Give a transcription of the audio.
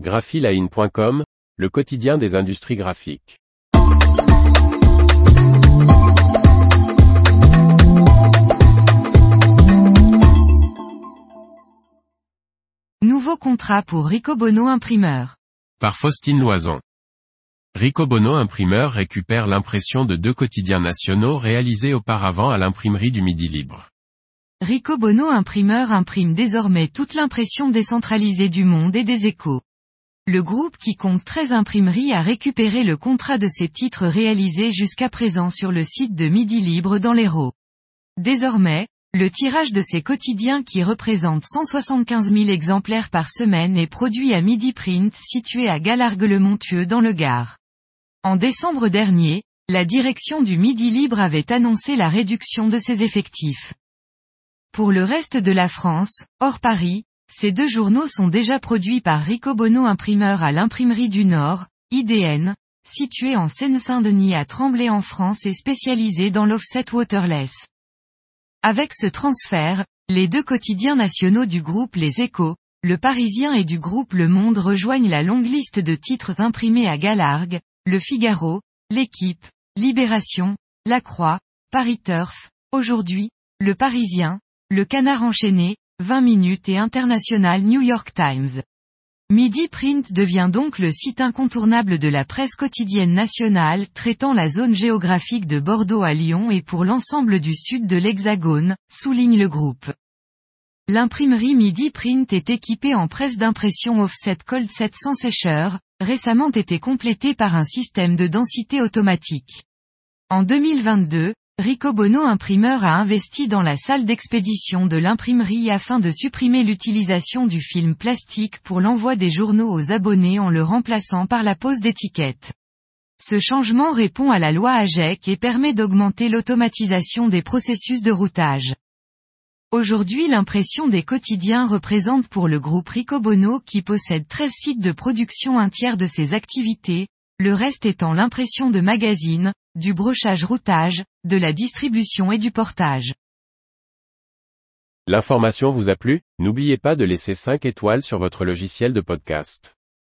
graphiline.com, le quotidien des industries graphiques. Nouveau contrat pour Ricobono Imprimeur. Par Faustine Loison. Ricobono Imprimeur récupère l'impression de deux quotidiens nationaux réalisés auparavant à l'imprimerie du Midi Libre. Ricobono Imprimeur imprime désormais toute l'impression décentralisée du monde et des échos. Le groupe qui compte 13 imprimeries a récupéré le contrat de ces titres réalisés jusqu'à présent sur le site de Midi Libre dans l'Hérault. Désormais, le tirage de ces quotidiens qui représente 175 000 exemplaires par semaine est produit à Midi Print situé à Galargues-le-Montieux dans le Gard. En décembre dernier, la direction du Midi Libre avait annoncé la réduction de ses effectifs. Pour le reste de la France, hors Paris, ces deux journaux sont déjà produits par Ricobono Imprimeur à l'Imprimerie du Nord, IDN, située en Seine-Saint-Denis à Tremblay en France et spécialisée dans l'offset waterless. Avec ce transfert, les deux quotidiens nationaux du groupe Les Échos, Le Parisien et du groupe Le Monde rejoignent la longue liste de titres imprimés à Galargues, Le Figaro, L'Équipe, Libération, La Croix, Paris Turf, Aujourd'hui, Le Parisien, Le Canard Enchaîné, 20 minutes et International New York Times. Midi Print devient donc le site incontournable de la presse quotidienne nationale traitant la zone géographique de Bordeaux à Lyon et pour l'ensemble du sud de l'Hexagone, souligne le groupe. L'imprimerie Midi Print est équipée en presse d'impression offset Cold 700 sécheur, récemment été complétée par un système de densité automatique. En 2022, Ricobono Imprimeur a investi dans la salle d'expédition de l'imprimerie afin de supprimer l'utilisation du film plastique pour l'envoi des journaux aux abonnés en le remplaçant par la pose d'étiquettes. Ce changement répond à la loi AGEC et permet d'augmenter l'automatisation des processus de routage. Aujourd'hui l'impression des quotidiens représente pour le groupe Ricobono qui possède 13 sites de production un tiers de ses activités, le reste étant l'impression de magazines, du brochage-routage, de la distribution et du portage. L'information vous a plu? N'oubliez pas de laisser 5 étoiles sur votre logiciel de podcast.